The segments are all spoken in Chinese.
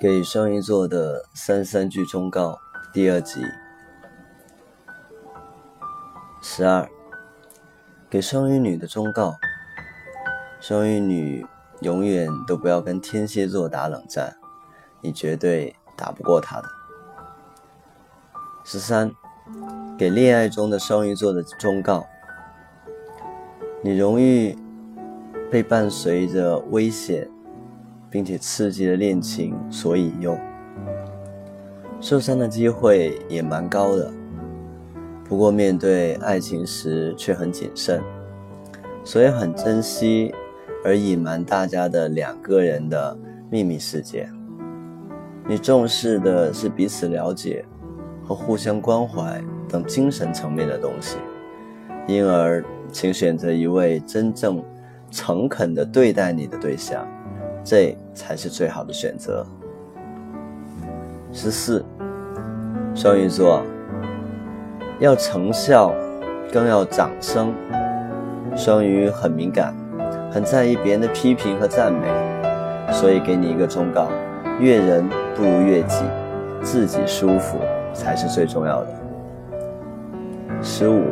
给双鱼座的三三句忠告第二集。十二，给双鱼女的忠告：双鱼女永远都不要跟天蝎座打冷战，你绝对打不过他的。十三，给恋爱中的双鱼座的忠告：你容易被伴随着危险。并且刺激的恋情所引诱，受伤的机会也蛮高的。不过面对爱情时却很谨慎，所以很珍惜而隐瞒大家的两个人的秘密世界。你重视的是彼此了解和互相关怀等精神层面的东西，因而请选择一位真正诚恳的对待你的对象。这才是最好的选择。十四，双鱼座要成效，更要掌声。双鱼很敏感，很在意别人的批评和赞美，所以给你一个忠告：悦人不如悦己，自己舒服才是最重要的。十五，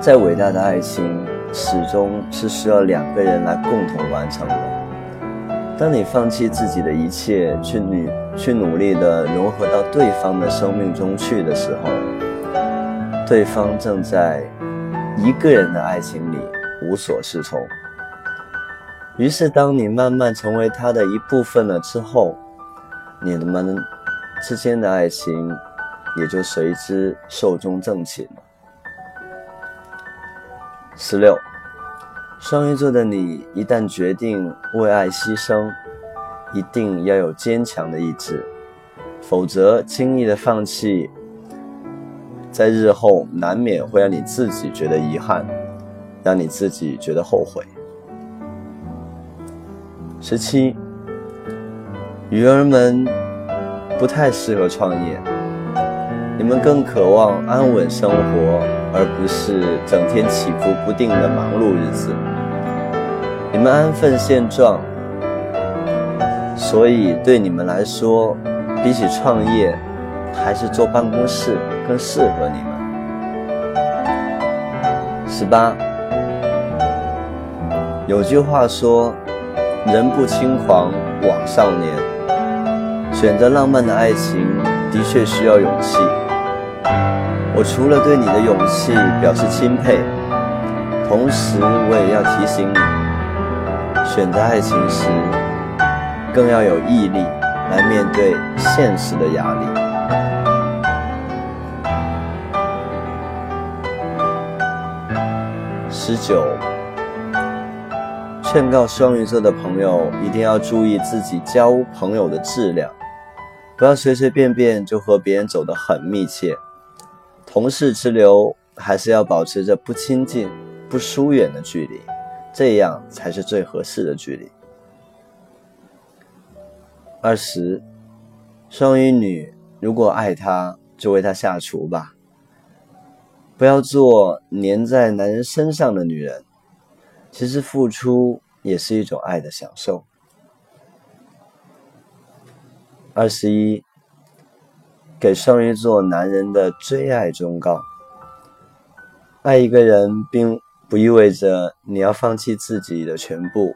再伟大的爱情。始终是需要两个人来共同完成的。当你放弃自己的一切，去努去努力的融合到对方的生命中去的时候，对方正在一个人的爱情里无所适从。于是，当你慢慢成为他的一部分了之后，你们之间的爱情也就随之寿终正寝了。十六，双鱼座的你一旦决定为爱牺牲，一定要有坚强的意志，否则轻易的放弃，在日后难免会让你自己觉得遗憾，让你自己觉得后悔。十七，鱼儿们不太适合创业，你们更渴望安稳生活。而不是整天起伏不定的忙碌日子，你们安分现状，所以对你们来说，比起创业，还是坐办公室更适合你们。十八，有句话说：“人不轻狂枉少年。”选择浪漫的爱情，的确需要勇气。我除了对你的勇气表示钦佩，同时我也要提醒你，选择爱情时更要有毅力来面对现实的压力。十九，劝告双鱼座的朋友一定要注意自己交朋友的质量，不要随随便便就和别人走得很密切。同事之流还是要保持着不亲近、不疏远的距离，这样才是最合适的距离。二十，双鱼女如果爱他，就为他下厨吧，不要做粘在男人身上的女人。其实付出也是一种爱的享受。二十一。给双鱼座男人的最爱忠告：爱一个人，并不意味着你要放弃自己的全部，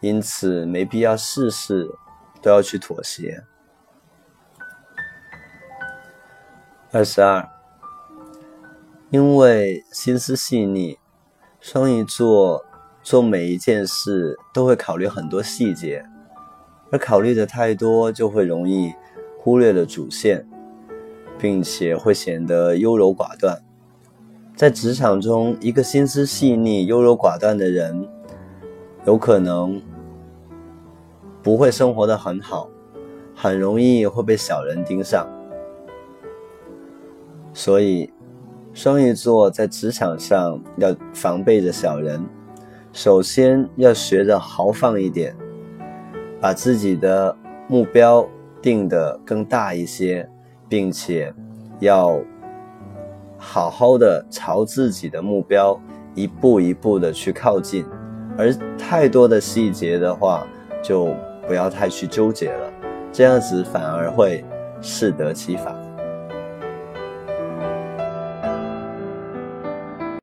因此没必要事事都要去妥协。二十二，因为心思细腻，双鱼座做每一件事都会考虑很多细节，而考虑的太多，就会容易忽略了主线。并且会显得优柔寡断，在职场中，一个心思细腻、优柔寡断的人，有可能不会生活的很好，很容易会被小人盯上。所以，双鱼座在职场上要防备着小人，首先要学着豪放一点，把自己的目标定得更大一些。并且要好好的朝自己的目标一步一步的去靠近，而太多的细节的话，就不要太去纠结了，这样子反而会适得其反。